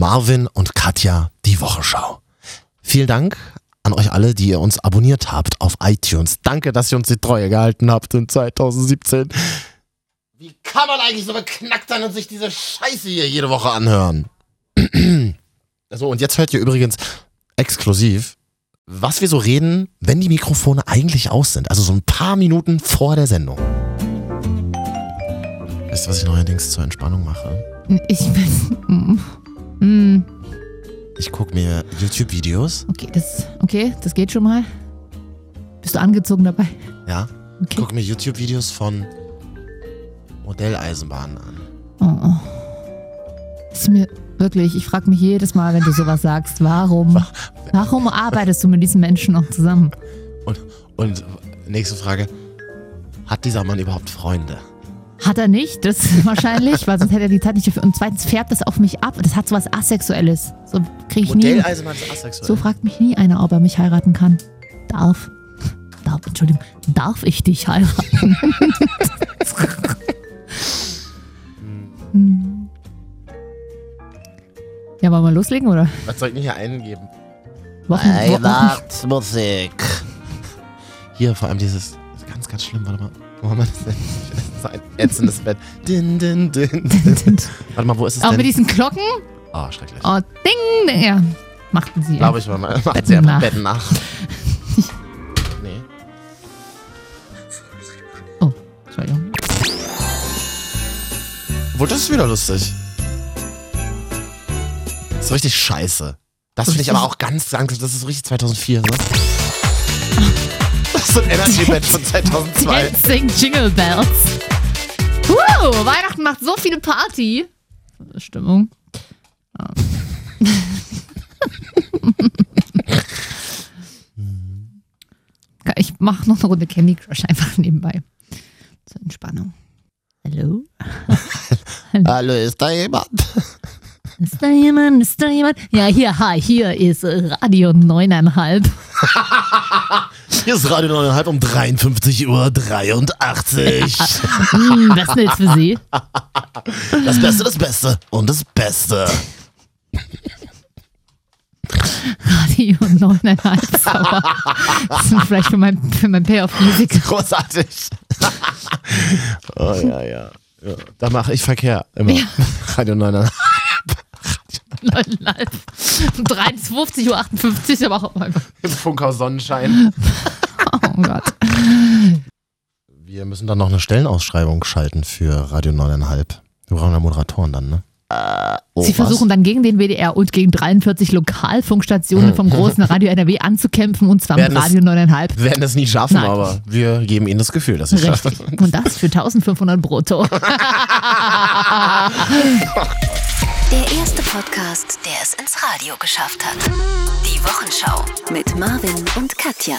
Marvin und Katja, die Wochenschau. Vielen Dank an euch alle, die ihr uns abonniert habt auf iTunes. Danke, dass ihr uns die Treue gehalten habt in 2017. Wie kann man eigentlich so beknackt sein und sich diese Scheiße hier jede Woche anhören? so, und jetzt hört ihr übrigens exklusiv, was wir so reden, wenn die Mikrofone eigentlich aus sind. Also so ein paar Minuten vor der Sendung. Weißt du, was ich neuerdings zur Entspannung mache? Ich weiß. Mm. Ich gucke mir YouTube-Videos. Okay, das, okay, das geht schon mal. Bist du angezogen dabei? Ja. Okay. Gucke mir YouTube-Videos von Modelleisenbahnen an. Oh, oh. Ist mir wirklich, ich frage mich jedes Mal, wenn du sowas sagst, warum? Warum arbeitest du mit diesen Menschen noch zusammen? Und, und nächste Frage. Hat dieser Mann überhaupt Freunde? Hat er nicht, das wahrscheinlich, weil sonst hätte er die Zeit nicht dafür. Und zweitens färbt das auf mich ab. Das hat so was Asexuelles. So kriege ich nie. Modelleisenbahn ist asexuell. So fragt mich nie einer, ob er mich heiraten kann. Darf. Darf, Entschuldigung, darf ich dich heiraten? Hm. ja, wollen wir loslegen, oder? Was soll ich denn hier eingeben? Wochen, Weihnachtsmusik. Hier vor allem dieses, das ist ganz, ganz schlimm, warte mal. Wo haben wir das denn? Das ist ein ätzendes Bett. Din, din, din, din. Warte mal, wo ist es Auch mit denn? diesen Glocken? Oh, schrecklich. Oh, ding, ding. Ja, machten sie. Glaube ich mal. Macht Betten sie einfach. Betten nach. nee. Oh, Entschuldigung. Wo das ist wieder lustig. Das ist richtig scheiße. Das finde ich aber auch ganz, ganz, das ist richtig 2004, ne? Das ist so ein Energy-Band von 2002. Dancing Jingle Bells. Woo, Weihnachten macht so viele Party. Stimmung. Ja. Ich mache noch eine Runde Candy Crush einfach nebenbei. Zur Entspannung. Hallo? Hallo, ist da jemand? Ist da jemand? Ist da jemand? Ja, hier, hi, hier ist Radio 9,5. Hier ist Radio 9,5 um 53 Uhr 83. Hm, was denn jetzt für Sie? Das Beste, das Beste und das Beste. Radio 9,5. Sauer. Das ist vielleicht für mein, für mein Payoff Music. Großartig. oh ja, ja. ja. Da mache ich Verkehr immer. Ja. Radio 9,5. 9,5. Um 23.58 Uhr, aber auch einfach. Im Funkhaus Sonnenschein. Oh Gott. Wir müssen dann noch eine Stellenausschreibung schalten für Radio 9,5. Wir brauchen ja Moderatoren dann, ne? Oh, Sie was? versuchen dann gegen den WDR und gegen 43 Lokalfunkstationen vom großen Radio NRW anzukämpfen und zwar mit Werden es- Radio 9,5. Wir werden es nie schaffen, Nein. aber wir geben ihnen das Gefühl, dass sie es schaffen. Und das für 1500 brutto. Der erste Podcast, der es ins Radio geschafft hat. Die Wochenschau mit Marvin und Katja.